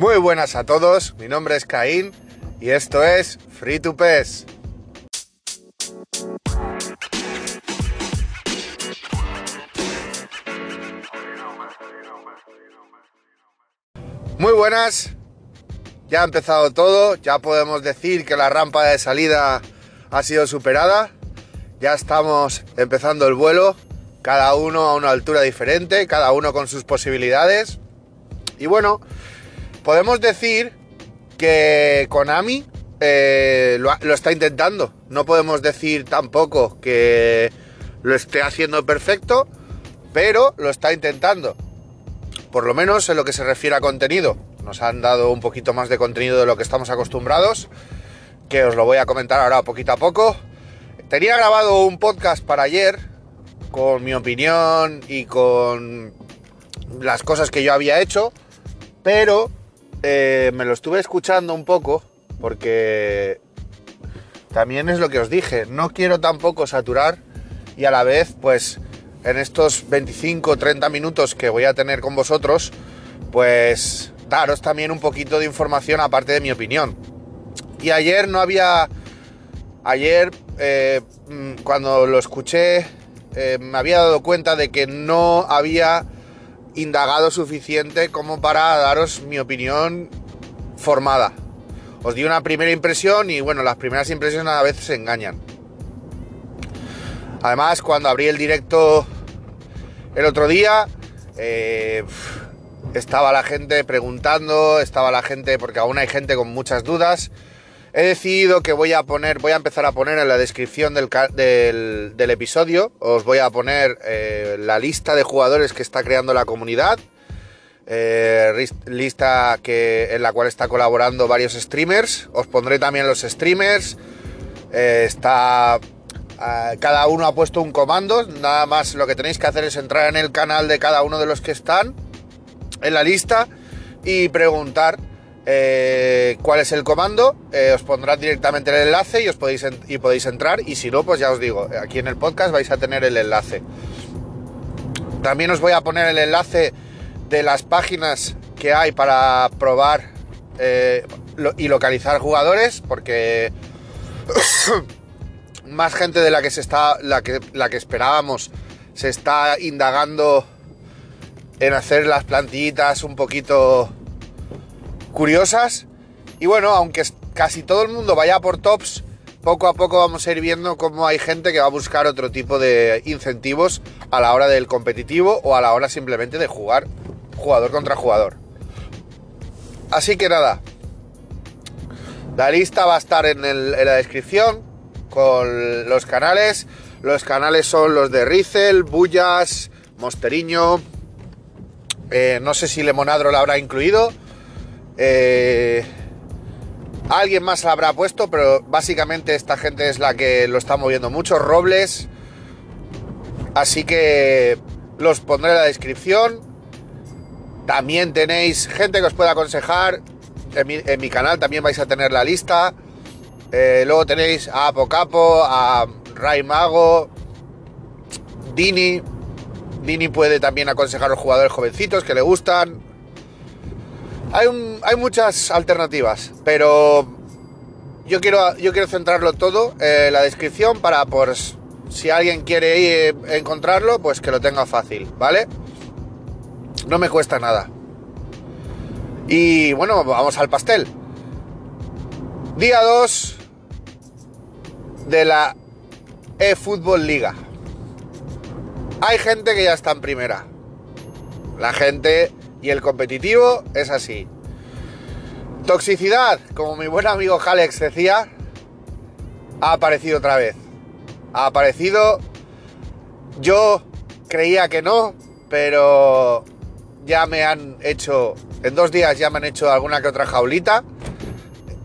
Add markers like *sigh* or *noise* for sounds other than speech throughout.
Muy buenas a todos, mi nombre es Caín y esto es Free to Pes. Muy buenas, ya ha empezado todo, ya podemos decir que la rampa de salida ha sido superada, ya estamos empezando el vuelo, cada uno a una altura diferente, cada uno con sus posibilidades. Y bueno, podemos decir que Konami eh, lo, lo está intentando. No podemos decir tampoco que lo esté haciendo perfecto, pero lo está intentando. Por lo menos en lo que se refiere a contenido. Nos han dado un poquito más de contenido de lo que estamos acostumbrados, que os lo voy a comentar ahora poquito a poco. Tenía grabado un podcast para ayer con mi opinión y con las cosas que yo había hecho, pero eh, me lo estuve escuchando un poco porque también es lo que os dije, no quiero tampoco saturar y a la vez pues en estos 25 30 minutos que voy a tener con vosotros pues daros también un poquito de información aparte de mi opinión. Y ayer no había... Ayer eh, mm, cuando lo escuché eh, me había dado cuenta de que no había indagado suficiente como para daros mi opinión formada. Os di una primera impresión y bueno, las primeras impresiones a veces se engañan. Además, cuando abrí el directo el otro día, eh, estaba la gente preguntando, estaba la gente, porque aún hay gente con muchas dudas. He decidido que voy a poner, voy a empezar a poner en la descripción del, del, episodio, os voy a poner eh, la lista de jugadores que está creando la comunidad, eh, lista que, en la cual está colaborando varios streamers, os pondré también los streamers, eh, está... cada uno ha puesto un comando, nada más lo que tenéis que hacer es entrar en el canal de cada uno de los que están en la lista y preguntar eh, cuál es el comando, eh, os pondrán directamente el enlace y os podéis, y podéis entrar y si no, pues ya os digo, aquí en el podcast vais a tener el enlace. También os voy a poner el enlace de las páginas que hay para probar eh, y localizar jugadores, porque *coughs* más gente de la que se está, la que, la que esperábamos, se está indagando en hacer las plantillitas un poquito curiosas. Y bueno, aunque casi todo el mundo vaya por tops, poco a poco vamos a ir viendo cómo hay gente que va a buscar otro tipo de incentivos a la hora del competitivo o a la hora simplemente de jugar jugador contra jugador. Así que nada, la lista va a estar en, la descripción con los canales. Los canales son los de Rizel, Bullas, Mosteriño. Eh, no sé si Lemonadro la habrá incluido. Eh, alguien más la habrá puesto, pero básicamente esta gente es la que lo está moviendo mucho. Robles. Así que los pondré en la descripción. También tenéis gente que os pueda aconsejar. En mi, canal también vais a tener la lista. Eh, luego tenéis a Apocapo, a Ray Mago, Dini. Dini puede también aconsejar a los jugadores jovencitos que le gustan. Hay, hay muchas alternativas, pero yo quiero, yo quiero centrarlo todo en la descripción para, por si alguien quiere ir a encontrarlo, pues que lo tenga fácil, ¿vale? No me cuesta nada. Y bueno, vamos al pastel. Día 2 de la eFootball Liga. Hay gente que ya está en primera. La gente y el competitivo es así. Toxicidad, como mi buen amigo Alex decía, ha aparecido otra vez. Ha aparecido. Yo creía que no, pero ya me han hecho. En dos días ya me han hecho alguna que otra jaulita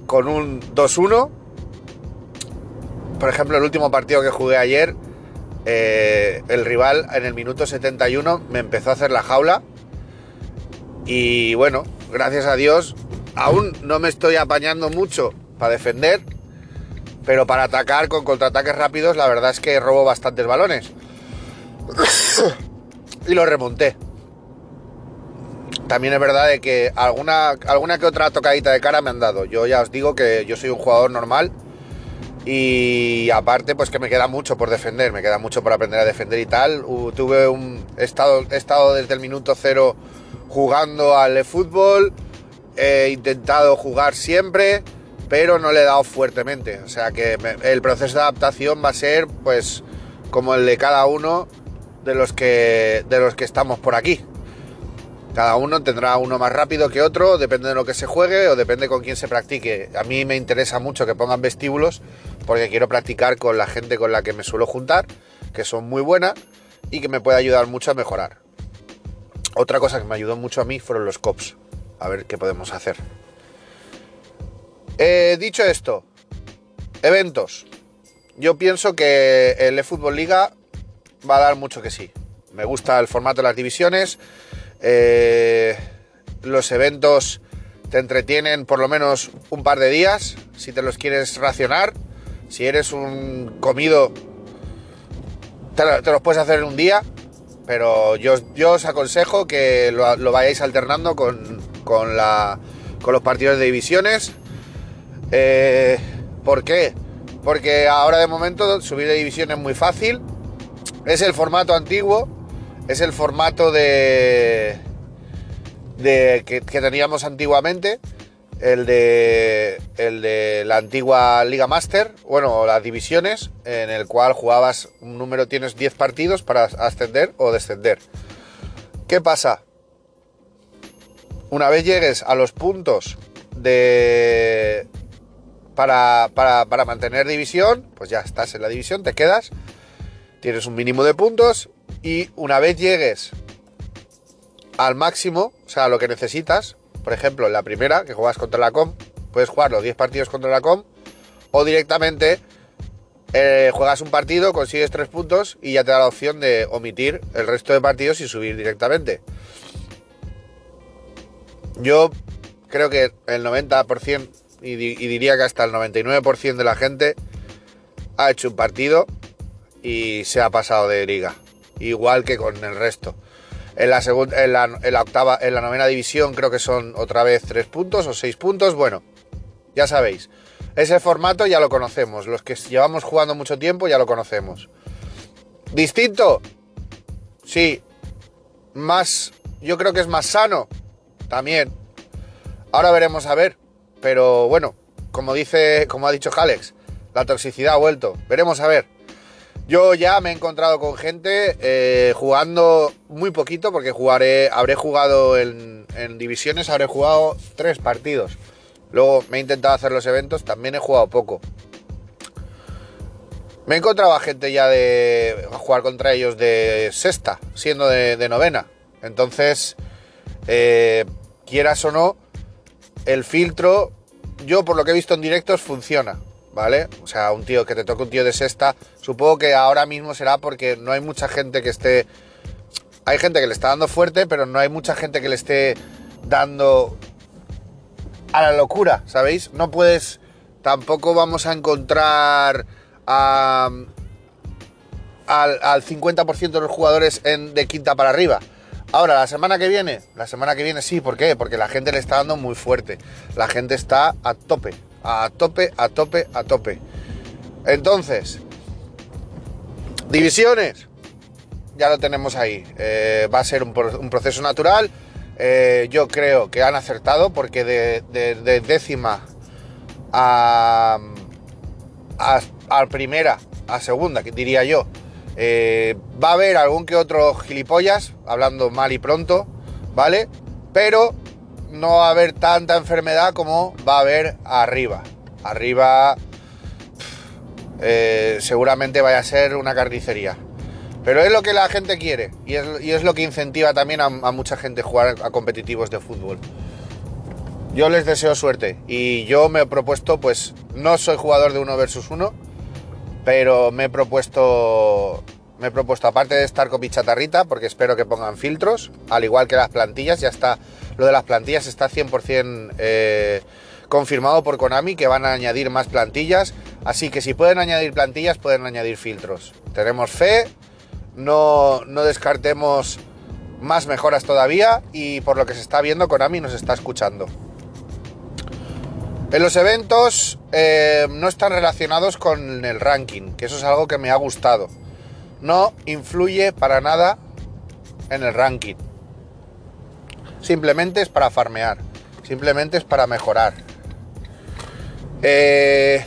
con un 2-1. Por ejemplo, el último partido que jugué ayer, eh, el rival en el minuto 71 me empezó a hacer la jaula y bueno, gracias a Dios, aún no me estoy apañando mucho para defender, pero para atacar con contraataques rápidos, la verdad es que robo bastantes balones. *coughs* y lo remonté. también es verdad de que alguna, alguna que otra tocadita de cara me han dado. Yo ya os digo que yo soy un jugador normal y aparte pues que me queda mucho por defender, me queda mucho por aprender a defender y tal. tuve un estado, estado desde el minuto cero jugando al fútbol, he intentado jugar siempre, pero no le he dado fuertemente. O sea que el proceso de adaptación va a ser pues como el de cada uno de los que, de los que estamos por aquí. Cada uno tendrá uno más rápido que otro, depende de lo que se juegue o depende con quién se practique. A mí me interesa mucho que pongan vestíbulos porque quiero practicar con la gente con la que me suelo juntar, que son muy buenas y que me puede ayudar mucho a mejorar. Otra cosa que me ayudó mucho a mí fueron los COPs. A ver qué podemos hacer. Eh, dicho esto, eventos. Yo pienso que el eFootball Liga va a dar mucho que sí. Me gusta el formato de las divisiones eh, los eventos te entretienen por lo menos un par de días, si te los quieres racionar. Si eres un comido, te, los puedes hacer en un día, pero yo, os aconsejo que lo, vayáis alternando con, con, la, con, los partidos de divisiones. Eh, ¿Por qué? Porque ahora de momento subir de división es muy fácil. Es el formato antiguo, es el formato de, de que, teníamos antiguamente, el de, el de la antigua Liga Master, bueno, las divisiones, en el cual jugabas un número, tienes 10 partidos para ascender o descender. ¿Qué pasa? Una vez llegues a los puntos de... Para, para, para mantener división, pues ya estás en la división, te quedas, tienes un mínimo de puntos y una vez llegues al máximo, o sea, lo que necesitas, por ejemplo, la primera, que juegas contra la COM, puedes jugar los 10 partidos contra la COM, o directamente eh, juegas un partido, consigues 3 puntos y ya te da la opción de omitir el resto de partidos y subir directamente. Yo creo que el 90% y, y diría que hasta el 99% de la gente ha hecho un partido y se ha pasado de liga igual que con el resto. En la, octava, en la novena división creo que son otra vez tres puntos o seis puntos. Bueno, ya sabéis, ese formato ya lo conocemos. Los que llevamos jugando mucho tiempo ya lo conocemos. ¿Distinto? Sí. Más, yo creo que es más sano. También. Ahora veremos a ver. Pero bueno, como dice, como ha dicho Alex, la toxicidad ha vuelto. Veremos a ver. Yo ya me he encontrado con gente eh, jugando muy poquito, porque jugaré, habré jugado en, divisiones, habré jugado tres partidos. Luego me he intentado hacer los eventos, también he jugado poco. Me he encontrado a gente ya de jugar contra ellos de sexta, siendo de, novena. Entonces, eh, quieras o no, el filtro, yo por lo que he visto en directos, funciona. ¿Vale? O sea, un tío que te toque un tío de sexta, supongo que ahora mismo será porque no hay mucha gente que esté... Hay gente que le está dando fuerte, pero no hay mucha gente que le esté dando a la locura, ¿sabéis? No puedes... Tampoco vamos a encontrar al, 50% de los jugadores en, de quinta para arriba. Ahora, la semana que viene, la semana que viene sí, ¿por qué? Porque la gente le está dando muy fuerte. La gente está a tope a tope, a tope, a tope. Entonces, divisiones, ya lo tenemos ahí. Eh, va a ser un, proceso natural. Eh, yo creo que han acertado porque de, décima a, a, primera, a segunda, que diría yo, eh, va a haber algún que otro gilipollas, hablando mal y pronto, ¿vale? Pero no va a haber tanta enfermedad como va a haber arriba. Arriba eh, seguramente vaya a ser una carnicería. Pero es lo que la gente quiere y es, lo que incentiva también a, mucha gente jugar a competitivos de fútbol. Yo les deseo suerte y yo me he propuesto, pues no soy jugador de uno versus uno, pero me he propuesto me he propuesto, aparte de estar con mi chatarrita, porque espero que pongan filtros, al igual que las plantillas, ya está, lo de las plantillas está 100% eh, confirmado por Konami que van a añadir más plantillas, así que si pueden añadir plantillas, pueden añadir filtros. Tenemos fe, no, no descartemos más mejoras todavía y por lo que se está viendo Konami nos está escuchando. En los eventos eh, no están relacionados con el ranking, que eso es algo que me ha gustado. No influye para nada en el ranking. Simplemente es para farmear, simplemente es para mejorar. Eh,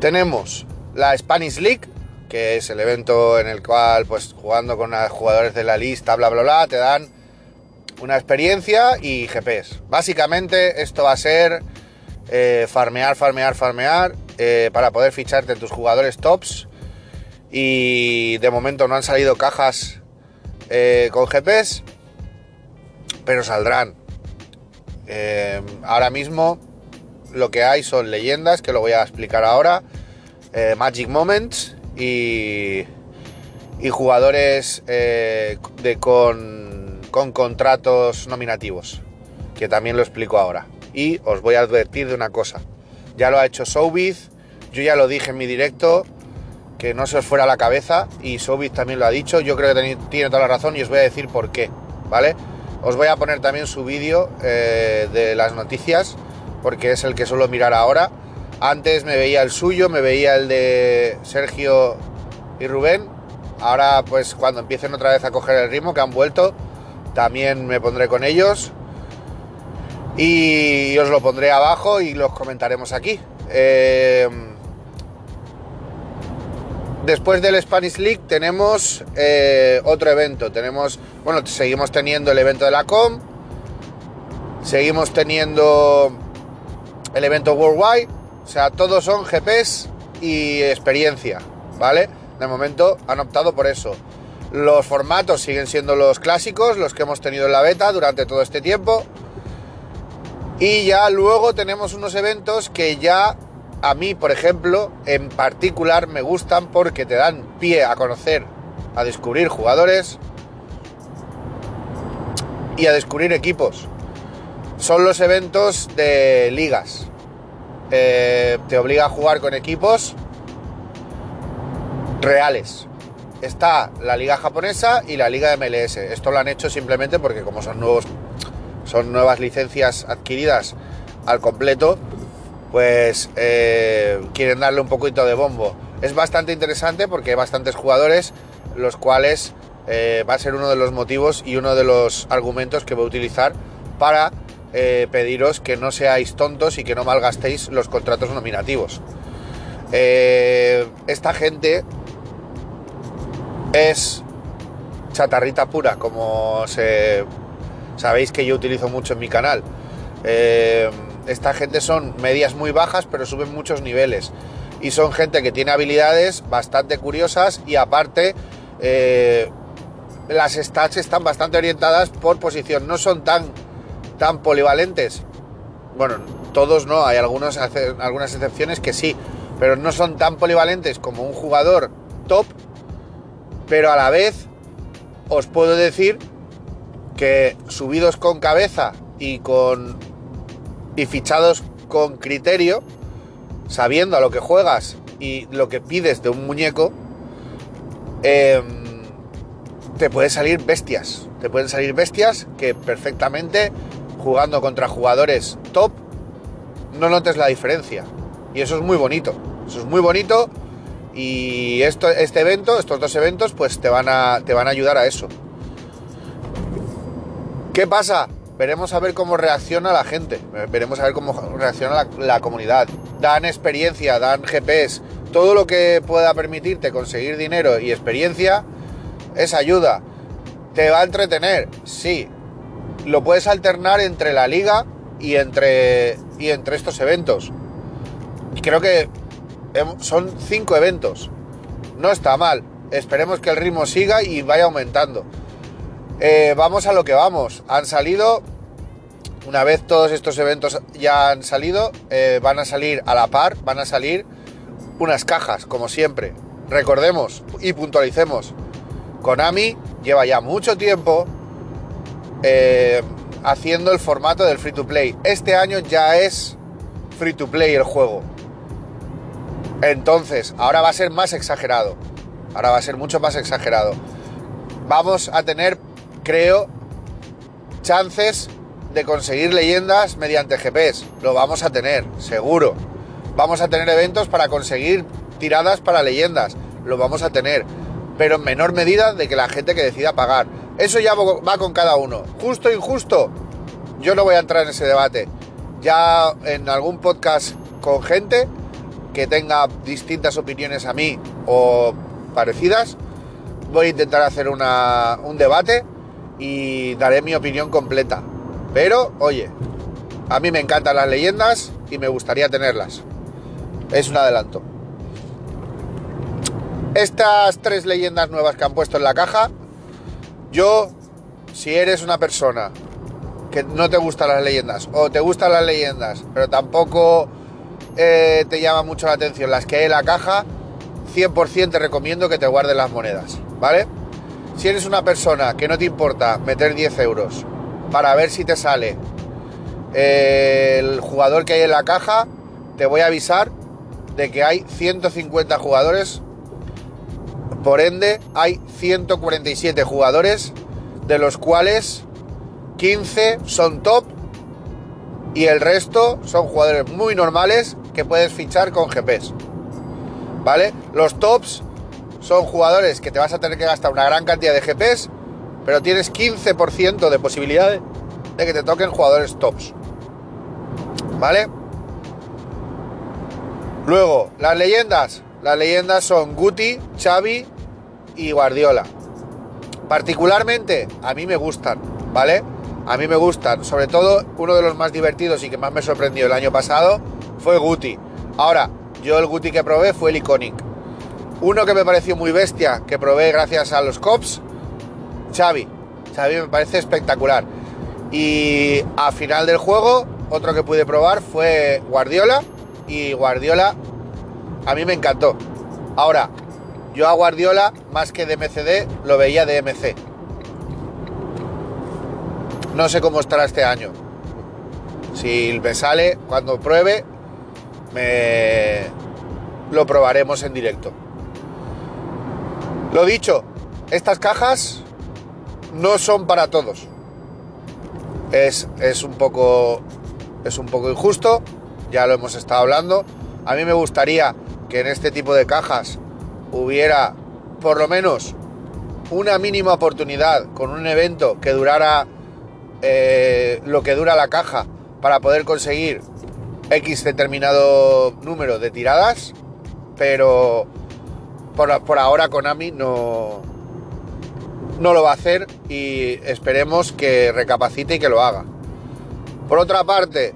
tenemos la Spanish League, que es el evento en el cual, pues jugando con jugadores de la lista, bla, bla, bla, te dan una experiencia y GPS. Básicamente esto va a ser eh, farmear, farmear, farmear eh, para poder ficharte tus jugadores tops. Y de momento no han salido cajas eh, con GPS, pero saldrán. ahora mismo lo que hay son leyendas, que lo voy a explicar ahora, Magic Moments y, y jugadores de, con, con contratos nominativos, que también lo explico ahora. Y os voy a advertir de una cosa, ya lo ha hecho Sobiz, yo ya lo dije en mi directo, que no se os fuera la cabeza, y Sobiz también lo ha dicho, yo creo que tiene toda la razón y os voy a decir por qué, ¿vale? Os voy a poner también su vídeo eh, de las noticias, porque es el que suelo mirar ahora. Antes me veía el suyo, me veía el de Sergio y Rubén. Ahora, pues cuando empiecen otra vez a coger el ritmo, que han vuelto, también me pondré con ellos. Y os lo pondré abajo y los comentaremos aquí. Eh, después del Spanish League tenemos eh, otro evento. Tenemos, bueno, seguimos teniendo el evento de la Com. Seguimos teniendo el evento Worldwide. O sea, todos son GPs y experiencia, ¿vale? De momento han optado por eso. Los formatos siguen siendo los clásicos, los que hemos tenido en la beta durante todo este tiempo. Y ya luego tenemos unos eventos que ya a mí, por ejemplo, en particular me gustan porque te dan pie a conocer, a descubrir jugadores y a descubrir equipos. Son los eventos de ligas. Eh, te obliga a jugar con equipos reales está la liga japonesa y la liga MLS. Esto lo han hecho simplemente porque como son nuevos, son nuevas licencias adquiridas al completo, pues eh, quieren darle un poquito de bombo. Es bastante interesante porque hay bastantes jugadores, los cuales eh, va a ser uno de los motivos y uno de los argumentos que voy a utilizar para eh, pediros que no seáis tontos y que no malgastéis los contratos nominativos. esta gente es chatarrita pura, como se, sabéis que yo utilizo mucho en mi canal. Esta gente son medias muy bajas, pero suben muchos niveles. Y son gente que tiene habilidades bastante curiosas y aparte eh, las stats están bastante orientadas por posición. No son tan, tan polivalentes. Bueno, todos no, hay algunos, algunas excepciones que sí, pero no son tan polivalentes como un jugador top pero a la vez os puedo decir que subidos con cabeza y con y fichados con criterio, sabiendo a lo que juegas y lo que pides de un muñeco, em, te pueden salir bestias. Te pueden salir bestias que perfectamente jugando contra jugadores top no notes la diferencia. Y eso es muy bonito. Eso es muy bonito y esto, este evento, estos dos eventos, pues te van, a, te van a ayudar a eso. ¿Qué pasa? Veremos a ver cómo reacciona la gente, veremos a ver cómo reacciona la, comunidad. Dan experiencia, dan GPS, todo lo que pueda permitirte conseguir dinero y experiencia es ayuda. ¿Te va a entretener? Sí. Lo puedes alternar entre la liga y entre, y entre estos eventos. Creo que son cinco eventos. No está mal. Esperemos que el ritmo siga y vaya aumentando. Eh, vamos a lo que vamos. Han salido, una vez todos estos eventos ya han salido, eh, van a salir a la par, van a salir unas cajas, como siempre. Recordemos y puntualicemos. Konami lleva ya mucho tiempo eh, haciendo el formato del free to play. Este año ya es free to play el juego. Entonces, ahora va a ser más exagerado. Ahora va a ser mucho más exagerado. vamos a tener, creo, chances de conseguir leyendas mediante GPS. Lo vamos a tener, seguro. Vamos a tener eventos para conseguir tiradas para leyendas. Lo vamos a tener. Pero en menor medida de que la gente que decida pagar. Eso ya va con cada uno. Justo o injusto. Yo no voy a entrar en ese debate. Ya en algún podcast con gente que tenga distintas opiniones a mí o parecidas, voy a intentar hacer un debate y daré mi opinión completa. Pero, oye, a mí me encantan las leyendas y me gustaría tenerlas. Es un adelanto. Estas tres leyendas nuevas que han puesto en la caja, yo, si eres una persona que no te gustan las leyendas o te gustan las leyendas, pero tampoco eh, te llama mucho la atención las que hay en la caja, 100% te recomiendo que te guardes las monedas, ¿vale? Si eres una persona que no te importa meter 10 euros para ver si te sale el jugador que hay en la caja, te voy a avisar de que hay 150 jugadores, por ende hay 147 jugadores, de los cuales 15 son top y el resto son jugadores muy normales que puedes fichar con GPS. ¿Vale? Los tops son jugadores que te vas a tener que gastar una gran cantidad de GPS pero tienes 15% de posibilidades de que te toquen jugadores tops. ¿Vale? Luego, las leyendas. Las leyendas son Guti, Xavi y Guardiola. Particularmente, a mí me gustan, ¿vale? A mí me gustan. Sobre todo, uno de los más divertidos y que más me sorprendió el año pasado fue Guti. Ahora, yo el Guti que probé fue el Iconic. Uno que me pareció muy bestia, que probé gracias a los Cops, Xavi. Xavi me parece espectacular. Y a final del juego, otro que pude probar fue Guardiola. Y Guardiola a mí me encantó. Ahora, yo a Guardiola, más que de MCD, lo veía de MC. No sé cómo estará este año. Si me sale, cuando pruebe, me lo probaremos en directo. Lo dicho, estas cajas no son para todos. Es, es, un poco, es un poco injusto, ya lo hemos estado hablando. A mí me gustaría que en este tipo de cajas hubiera por lo menos una mínima oportunidad con un evento que durara eh, lo que dura la caja para poder conseguir X determinado número de tiradas, pero por, por ahora Konami no, no lo va a hacer y esperemos que recapacite y que lo haga. Por otra parte,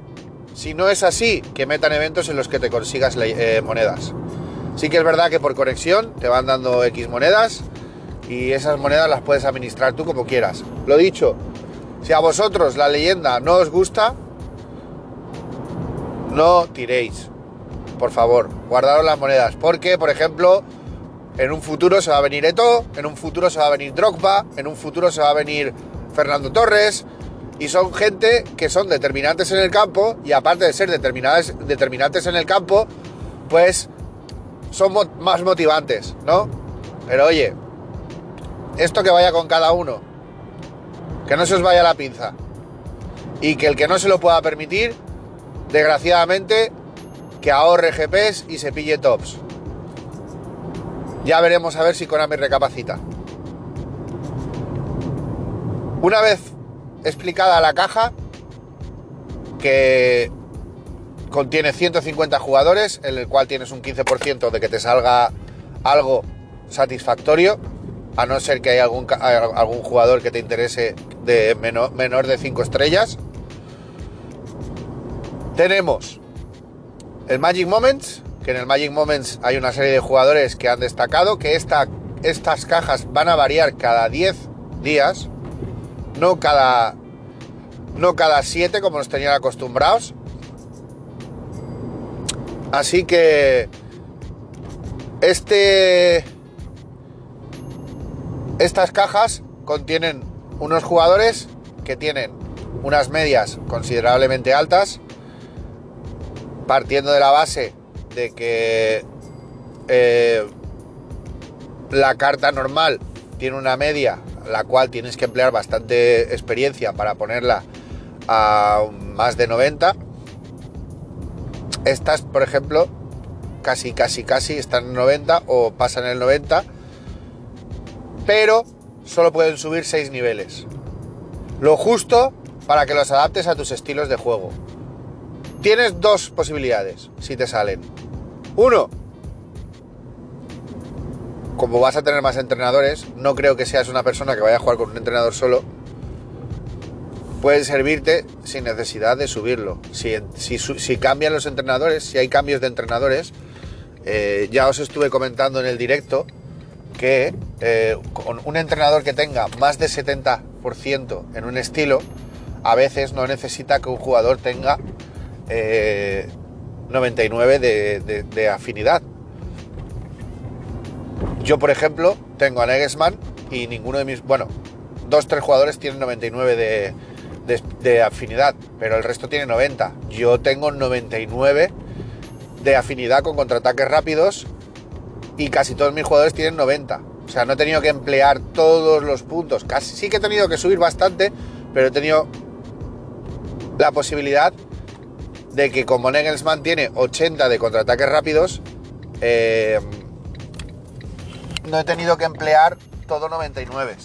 si no es así, que metan eventos en los que te consigas eh, monedas. Sí que es verdad que por conexión te van dando X monedas y esas monedas las puedes administrar tú como quieras. Lo dicho, si a vosotros la leyenda no os gusta, no tiréis. Por favor, guardaros las monedas. Porque, por ejemplo, en un futuro se va a venir Eto, en un futuro se va a venir Drogba, en un futuro se va a venir Fernando Torres. Y son gente que son determinantes en el campo y aparte de ser determinantes en el campo, pues son más motivantes, ¿no? Pero oye, esto que vaya con cada uno, que no se os vaya la pinza. Y que el que no se lo pueda permitir, desgraciadamente, que ahorre GPs y se pille tops. Ya veremos a ver si Konami recapacita. Una vez explicada la caja, que contiene 150 jugadores, en el cual tienes un 15% de que te salga algo satisfactorio, a no ser que haya algún, jugador que te interese de menor, menor de 5 estrellas. Tenemos el Magic Moments, que en el Magic Moments hay una serie de jugadores que han destacado, que esta, estas cajas van a variar cada 10 días, no cada, no cada 7 como nos tenían acostumbrados. Así que este, estas cajas contienen unos jugadores que tienen unas medias considerablemente altas, partiendo de la base de que eh, la carta normal tiene una media, la cual tienes que emplear bastante experiencia para ponerla a más de 90. Estas, por ejemplo, casi, casi, casi están en 90 o pasan el 90, pero solo pueden subir 6 niveles. Lo justo para que los adaptes a tus estilos de juego. Tienes dos posibilidades si te salen. Uno, como vas a tener más entrenadores, no creo que seas una persona que vaya a jugar con un entrenador solo. Puede servirte sin necesidad de subirlo. Si, cambian los entrenadores, si hay cambios de entrenadores, eh, ya os estuve comentando en el directo que eh, con un entrenador que tenga más de 70% en un estilo, a veces no necesita que un jugador tenga 99 eh, de, afinidad. Yo, por ejemplo, tengo a Negesman y ninguno de mis... Bueno, dos, tres jugadores tienen 99 de, de afinidad, pero el resto tiene 90. Yo tengo 99 de afinidad con contraataques rápidos y casi todos mis jugadores tienen 90. O sea, no he tenido que emplear todos los puntos. Casi sí que he tenido que subir bastante, pero he tenido la posibilidad de que como Negelsmann tiene 80 de contraataques rápidos, eh, no he tenido que emplear todo 99.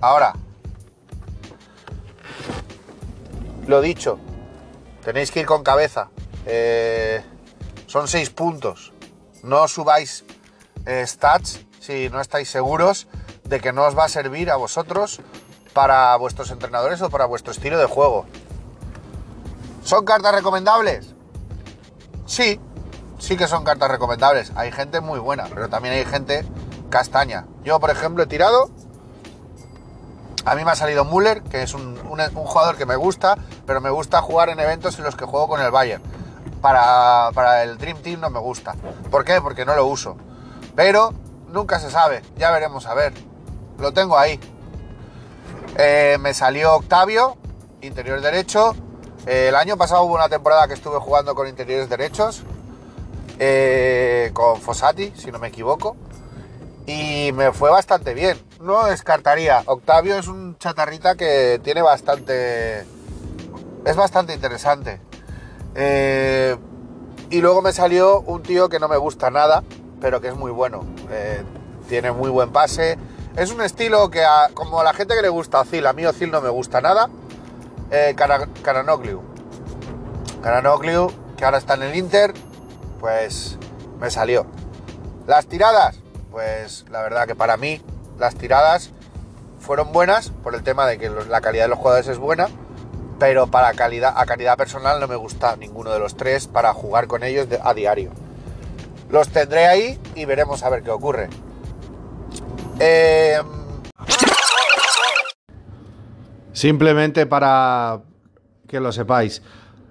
Ahora, lo dicho, tenéis que ir con cabeza. Eh, son 6 puntos. No subáis eh, stats si no estáis seguros de que no os va a servir a vosotros para vuestros entrenadores o para vuestro estilo de juego. ¿Son cartas recomendables? Sí, sí que son cartas recomendables. Hay gente muy buena, pero también hay gente castaña. Yo, por ejemplo, he tirado. A mí me ha salido Müller, que es un, jugador que me gusta, pero me gusta jugar en eventos en los que juego con el Bayern. Para, para, el Dream Team no me gusta. ¿Por qué? Porque no lo uso. Pero nunca se sabe, ya veremos a ver. Lo tengo ahí. Eh, me salió Octavio, interior derecho, el año pasado hubo una temporada que estuve jugando con interiores derechos, eh, con Fossati, si no me equivoco, y me fue bastante bien. No descartaría. Octavio es un chatarrita que tiene bastante. Es bastante interesante. Eh, y luego me salió un tío que no me gusta nada, pero que es muy bueno. tiene muy buen pase. Es un estilo que, como a la gente que le gusta Ozil, a mí Ozil no me gusta nada eh, Caranogliu. que ahora está en el Inter, pues me salió. Las tiradas, pues la verdad que para mí las tiradas fueron buenas por el tema de que la calidad de los jugadores es buena, pero para calidad, a calidad personal no me gusta ninguno de los tres para jugar con ellos a diario. Los tendré ahí y veremos a ver qué ocurre. Eh, Simplemente para que lo sepáis.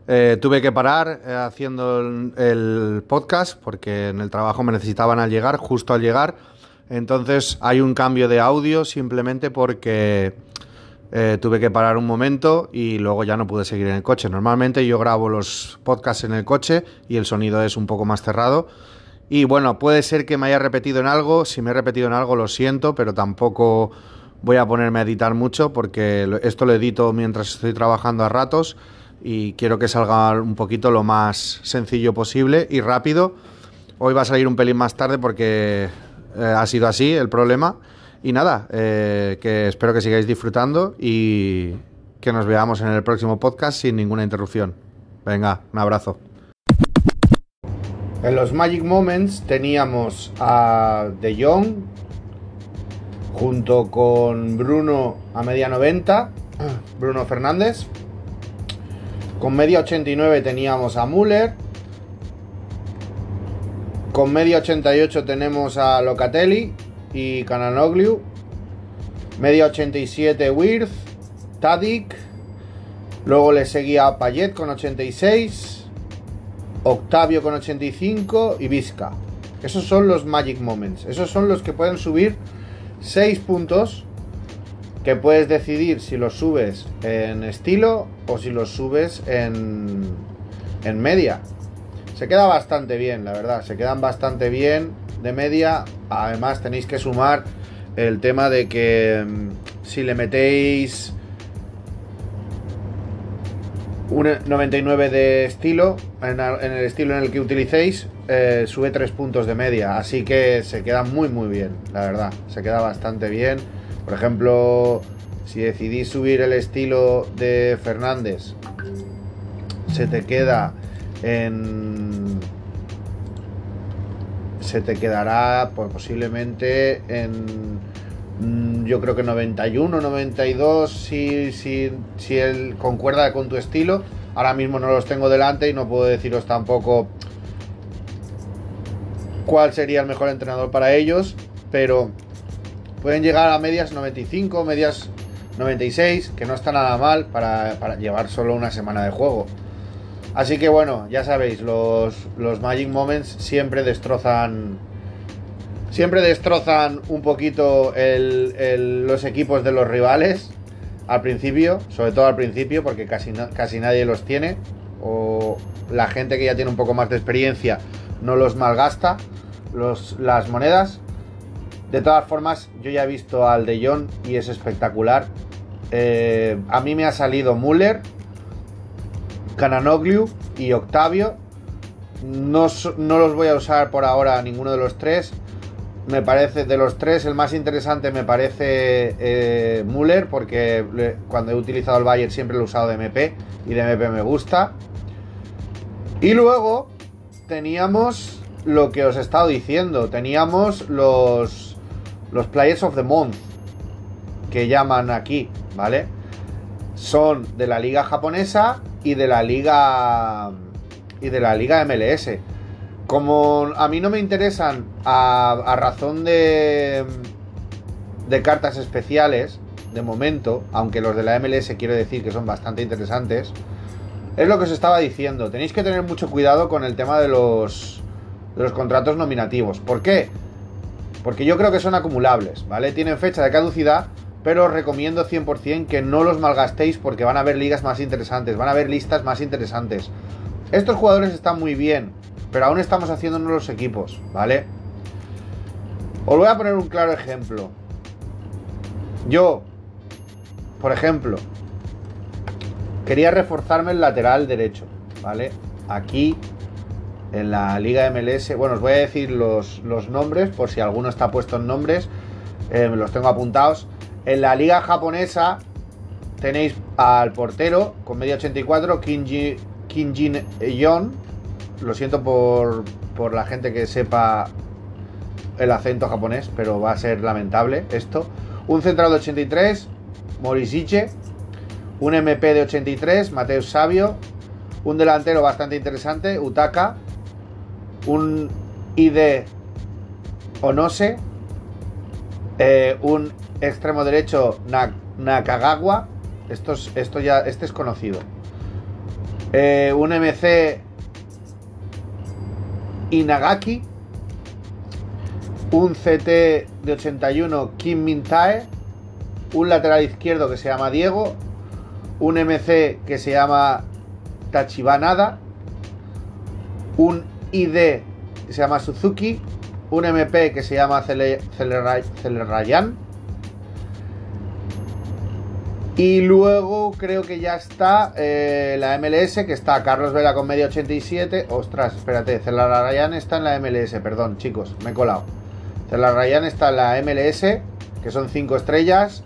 Eh, tuve que parar eh, haciendo el, podcast porque en el trabajo me necesitaban al llegar, justo al llegar. Entonces hay un cambio de audio simplemente porque eh, tuve que parar un momento y luego ya no pude seguir en el coche. Normalmente yo grabo los podcasts en el coche y el sonido es un poco más cerrado. Y bueno, puede ser que me haya repetido en algo. Si me he repetido en algo, lo siento, pero tampoco voy a ponerme a editar mucho porque esto lo edito mientras estoy trabajando a ratos y quiero que salga un poquito lo más sencillo posible y rápido. Hoy va a salir un pelín más tarde porque eh, ha sido así el problema. Y nada, eh, que espero que sigáis disfrutando y que nos veamos en el próximo podcast sin ninguna interrupción. Venga, un abrazo. En los Magic Moments teníamos a De Jong, junto con Bruno a media 90, Bruno Fernández. Con media 89 teníamos a Müller. Con media 88 tenemos a Locatelli y Cananoglu. Media 87 Wirth, Tadic. Luego le seguía Payet con 86. Octavio con 85 y Vizca. Esos son los Magic Moments. Esos son los que pueden subir 6 puntos que puedes decidir si los subes en estilo o si los subes en, en media. Se queda bastante bien, la verdad. Se quedan bastante bien de media. Además tenéis que sumar el tema de que mm, si le metéis un 99 de estilo, en, el estilo en el que utilicéis, eh, sube 3 puntos de media. Así que se queda muy muy bien, la verdad. Se queda bastante bien. Por ejemplo, si decidís subir el estilo de Fernández, se te queda en... Se te quedará pues, posiblemente en mm, yo creo que 91, 92, si, si, si él concuerda con tu estilo. Ahora mismo no los tengo delante y no puedo deciros tampoco cuál sería el mejor entrenador para ellos, pero pueden llegar a medias 95, medias 96, que no está nada mal para, llevar solo una semana de juego. Así que bueno, ya sabéis, los, los Magic Moments siempre destrozan. Siempre destrozan un poquito los equipos de los rivales. Al principio, sobre todo al principio, porque casi, casi nadie los tiene. O la gente que ya tiene un poco más de experiencia no los malgasta las monedas. De todas formas, yo ya he visto al de John y es espectacular. Eh, a mí me ha salido Muller, Cananoglu y Octavio. No, los voy a usar por ahora ninguno de los tres. Me parece, de los tres, el más interesante me parece eh, Müller, porque cuando he utilizado el Bayer siempre lo he usado de MP y de MP me gusta. Y luego teníamos lo que os he estado diciendo. Teníamos los, los Players of the Month, que llaman aquí. ¿vale? Son de la liga japonesa y de la liga y de la liga MLS. Como a mí no me interesan a, razón de de cartas especiales de momento, aunque los de la MLS quiero decir que son bastante interesantes, es lo que os estaba diciendo. Tenéis que tener mucho cuidado con el tema de los de los contratos nominativos. ¿Por qué? Porque yo creo que son acumulables, ¿vale? Tienen fecha de caducidad pero os recomiendo 100% que no los malgastéis porque van a haber ligas más interesantes, van a haber listas más interesantes. Estos jugadores están muy bien, pero aún estamos haciéndonos los equipos, ¿vale? Os voy a poner un claro ejemplo. Yo, por ejemplo, quería reforzarme el lateral derecho, ¿vale? Aquí, en la Liga MLS, bueno, os voy a decir los, nombres, por si alguno está puesto en nombres, eh, los tengo apuntados. En la liga japonesa tenéis al portero con media 84, Kinji, Kinjin Yon. Lo siento por, por la gente que sepa el acento japonés, pero va a ser lamentable esto. Un central de 83, Morisiche. Un MP de 83, Mateus Sabio. Un delantero bastante interesante, Utaka. Un ID Onose. Eh, un extremo derecho Nakagawa. Esto, esto ya, este es conocido. Eh, un MC Inagaki. Un CT de 81 Kim Mintae. Un lateral izquierdo que se llama Diego. Un MC que se llama Tachibanada. Un ID que se llama Suzuki. Un MP que se llama Celerayan y luego creo que ya está eh, la MLS, que está Carlos Vela con media 87. Ostras, espérate, Celar está en la MLS, perdón, chicos, me he colado. Celar está en la MLS, que son 5 estrellas.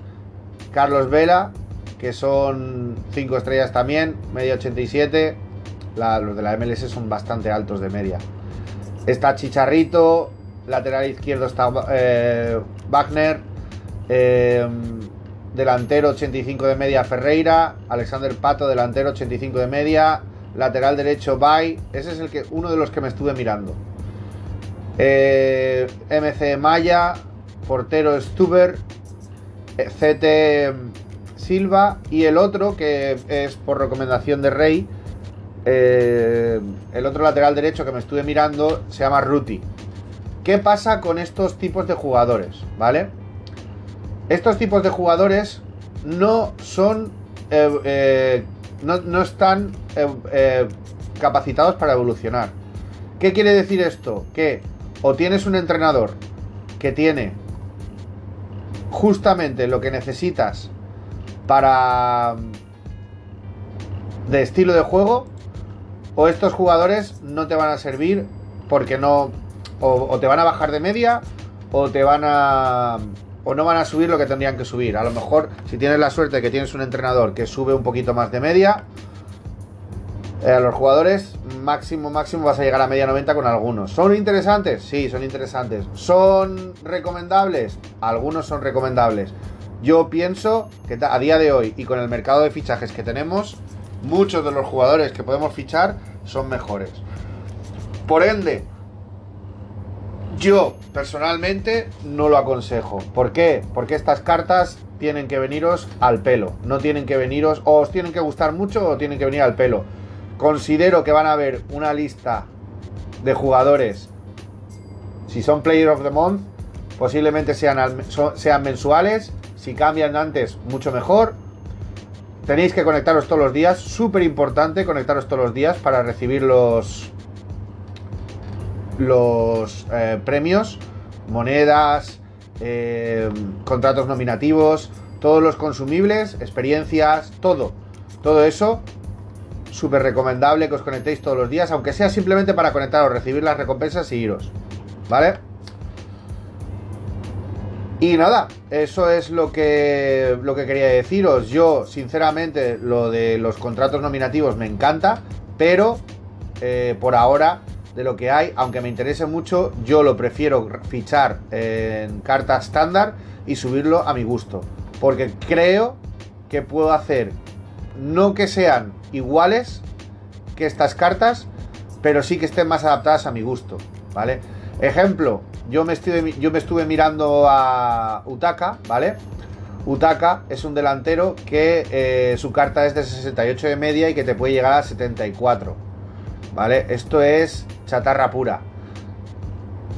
Carlos Vela, que son 5 estrellas también, media 87. Los de la MLS son bastante altos de media. Está Chicharrito, lateral izquierdo está eh, Wagner. Eh, delantero 85 de media Ferreira, Alexander Pato, delantero 85 de media, lateral derecho Bay, ese es el que, uno de los que me estuve mirando. Eh, MC Maya, portero Stuber, CT Silva y el otro que es por recomendación de Rey, eh, el otro lateral derecho que me estuve mirando se llama Ruti. ¿Qué pasa con estos tipos de jugadores? ¿Vale? estos tipos de jugadores no son. Eh, eh, no, están eh, capacitados para evolucionar. ¿Qué quiere decir esto? Que o tienes un entrenador que tiene justamente lo que necesitas para de estilo de juego o estos jugadores no te van a servir porque no o, te van a bajar de media o te van a o no van a subir lo que tendrían que subir. A lo mejor si tienes la suerte de que tienes un entrenador que sube un poquito más de media, eh, a los jugadores máximo máximo vas a llegar a media 90 con algunos. ¿Son interesantes? Sí, son interesantes. ¿Son recomendables? Algunos son recomendables. Yo pienso que a día de hoy y con el mercado de fichajes que tenemos, muchos de los jugadores que podemos fichar son mejores. Por ende, yo personalmente no lo aconsejo. ¿Por qué? Porque estas cartas tienen que veniros al pelo. No tienen que veniros, o os tienen que gustar mucho o tienen que venir al pelo. Considero que van a haber una lista de jugadores. Si son Player of the Month, posiblemente sean, sean mensuales. Si cambian antes, mucho mejor. Tenéis que conectaros todos los días, súper importante conectaros todos los días para recibir los, los eh, premios, monedas, eh, contratos nominativos, todos los consumibles, experiencias, todo. Todo eso, súper recomendable que os conectéis todos los días, aunque sea simplemente para conectaros, recibir las recompensas y iros. ¿Vale? Y nada, eso es lo que, lo que quería deciros. Yo, sinceramente, lo de los contratos nominativos me encanta, pero eh, por ahora, de lo que hay, aunque me interese mucho, yo lo prefiero fichar en carta estándar y subirlo a mi gusto. Porque creo que puedo hacer, no que sean iguales que estas cartas, pero sí que estén más adaptadas a mi gusto, ¿vale? Ejemplo, yo me, estuve, yo me estuve mirando a Utaka, ¿vale? Utaka es un delantero que eh, su carta es de 68 de media y que te puede llegar a 74. ¿Vale? Esto es chatarra pura.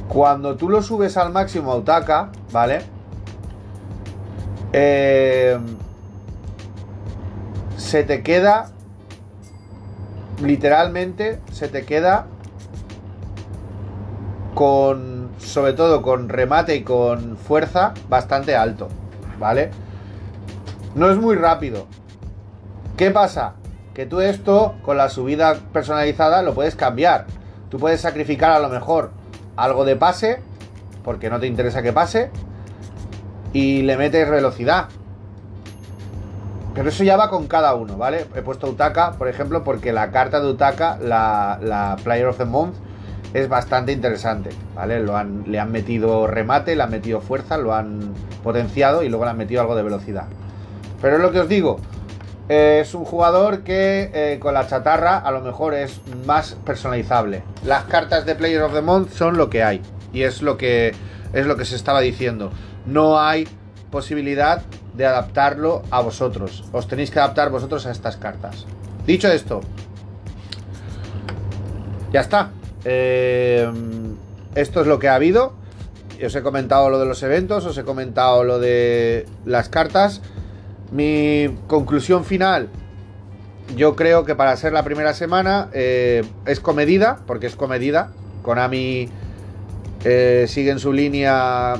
Cuando tú lo subes al máximo a Utaka, ¿vale? Eh, se te queda. Literalmente se te queda con sobre todo con remate y con fuerza, bastante alto, ¿vale? No es muy rápido. ¿Qué pasa? Que tú esto, con la subida personalizada, lo puedes cambiar. Tú puedes sacrificar a lo mejor algo de pase, porque no te interesa que pase, y le metes velocidad. Pero eso ya va con cada uno, ¿vale? He puesto Utaka, por ejemplo, porque la carta de Utaka, la, la Player of the Month, es bastante interesante, ¿vale? Lo han, le han metido remate, le han metido fuerza, lo han potenciado y luego le han metido algo de velocidad. Pero es lo que os digo, es un jugador que eh, con la chatarra a lo mejor es más personalizable. Las cartas de Player of the Month son lo que hay y es lo que es lo que se estaba diciendo. No hay posibilidad de adaptarlo a vosotros. Os tenéis que adaptar vosotros a estas cartas. Dicho esto, ya está. Eh, esto es lo que ha habido. Os he comentado lo de los eventos, os he comentado lo de las cartas. Mi conclusión final, yo creo que para ser la primera semana eh, es comedida, porque es comedida. Konami eh, sigue en su línea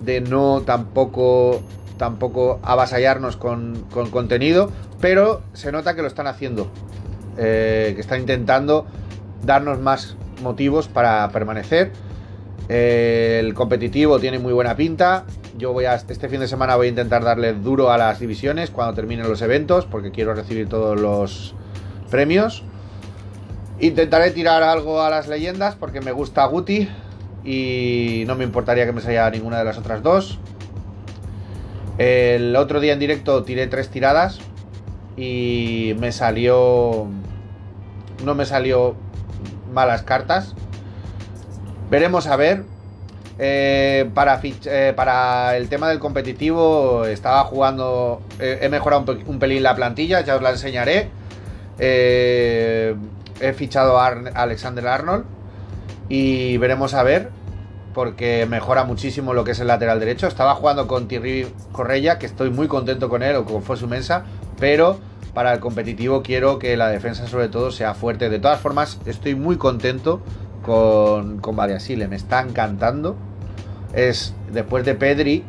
de no tampoco, tampoco avasallarnos con, con contenido, pero se nota que lo están haciendo, que están intentando darnos más motivos para permanecer. el competitivo tiene muy buena pinta. Yo voy a este fin de semana voy a intentar darle duro a las divisiones cuando terminen los eventos porque quiero recibir todos los premios. Intentaré tirar algo a las leyendas porque me gusta Guti y no me importaría que me saliera ninguna de las otras dos. El otro día en directo tiré tres tiradas y me salió no me salió malas cartas. Veremos a ver. Eh, para, eh, para el tema del competitivo estaba jugando, eh, he mejorado un, pelín la plantilla, ya os la enseñaré. he fichado a Alexander Arnold y veremos a ver, porque mejora muchísimo lo que es el lateral derecho. Estaba jugando con Thierry Correia, que estoy muy contento con él, o con su Mensa, pero para el competitivo quiero que la defensa sobre todo sea fuerte. De todas formas, estoy muy contento con, con Variasile, me está encantando. Es, después de Pedri,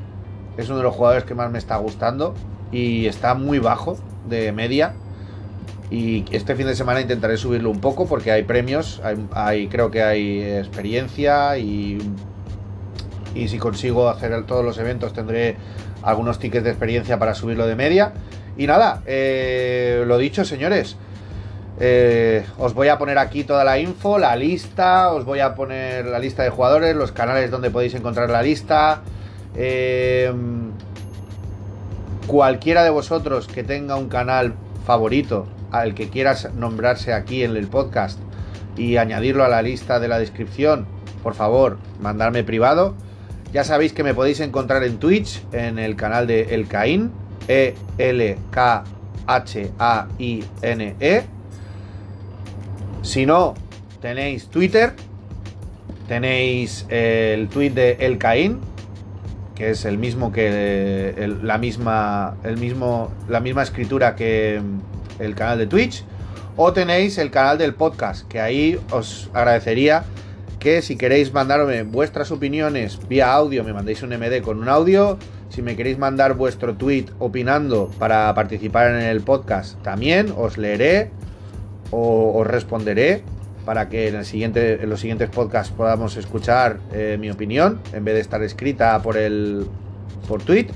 es uno de los jugadores que más me está gustando y está muy bajo de media. Y este fin de semana intentaré subirlo un poco porque hay premios, hay, creo que hay experiencia y, y si consigo hacer todos los eventos tendré algunos tickets de experiencia para subirlo de media. Y nada, eh, lo dicho, señores. Eh, os voy a poner aquí toda la info, la lista, os voy a poner la lista de jugadores, los canales donde podéis encontrar la lista. Eh, cualquiera de vosotros que tenga un canal favorito al que quieras nombrarse aquí en el podcast y añadirlo a la lista de la descripción, por favor, mandarme privado. Ya sabéis que me podéis encontrar en Twitch, en el canal de El Caín, E-L-K-H-A-I-N-E. Si no, tenéis Twitter, tenéis el tweet de El Caín, que es el mismo que la misma el mismo la misma escritura que el canal de Twitch o tenéis el canal del podcast, que ahí os agradecería que si queréis mandarme vuestras opiniones vía audio, me mandéis un MD con un audio. Si me queréis mandar vuestro tweet opinando para participar en el podcast, también os leeré o os responderé para que en, el siguiente, en los siguientes podcasts podamos escuchar eh, mi opinión en vez de estar escrita por el por tweet.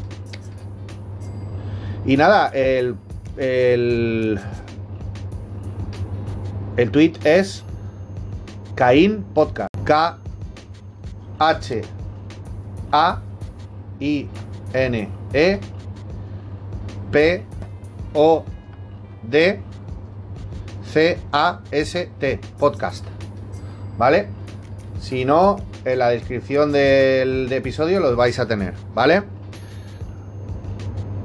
Y nada, el, el, el tweet es Caín Podcast. K H A I N E P O D C-A-S-T, podcast. ¿Vale? Si no, en la descripción del episodio los vais a tener, ¿vale?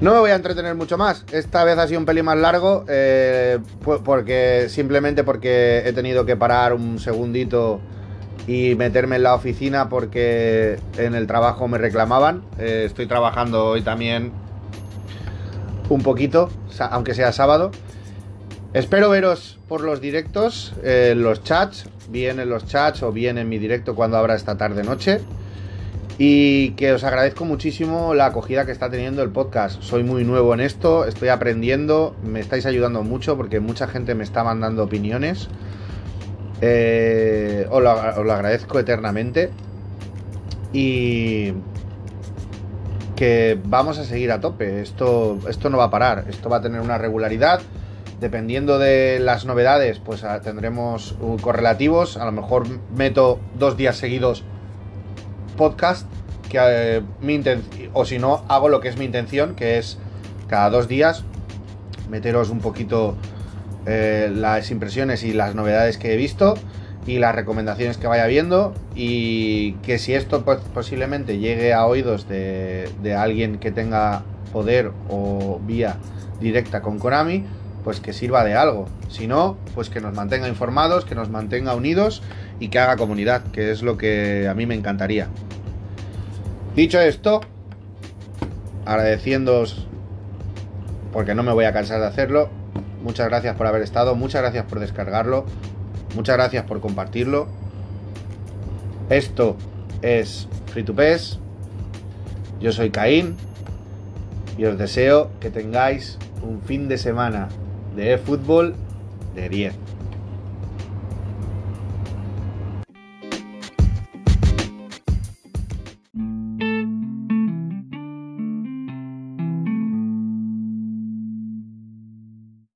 No me voy a entretener mucho más. Esta vez ha sido un pelín más largo. Eh, porque. Simplemente porque he tenido que parar un segundito y meterme en la oficina porque en el trabajo me reclamaban. Eh, estoy trabajando hoy también un poquito, aunque sea sábado. Espero veros por los directos, en los chats, bien en los chats o bien en mi directo cuando abra esta tarde noche. Y que os agradezco muchísimo la acogida que está teniendo el podcast. Soy muy nuevo en esto, estoy aprendiendo, me estáis ayudando mucho porque mucha gente me está mandando opiniones. Eh, os, lo, agradezco eternamente. Y que vamos a seguir a tope. Esto, esto no va a parar, esto va a tener una regularidad Dependiendo de las novedades, pues ah, tendremos correlativos. A lo mejor meto dos días seguidos podcast. Que, eh, o si no, hago lo que es mi intención, que es cada dos días meteros un poquito eh, las impresiones y las novedades que he visto y las recomendaciones que vaya viendo y que si esto pues, posiblemente llegue a oídos de, alguien que tenga poder o vía directa con Konami, pues que sirva de algo. Si no, pues que nos mantenga informados, que nos mantenga unidos y que haga comunidad, que es lo que a mí me encantaría. Dicho esto, agradeciéndoos, porque no me voy a cansar de hacerlo, muchas gracias por haber estado, muchas gracias por descargarlo, muchas gracias por compartirlo. Esto es Free to Pes. Yo soy Caín y os deseo que tengáis un fin de semana de fútbol de 10.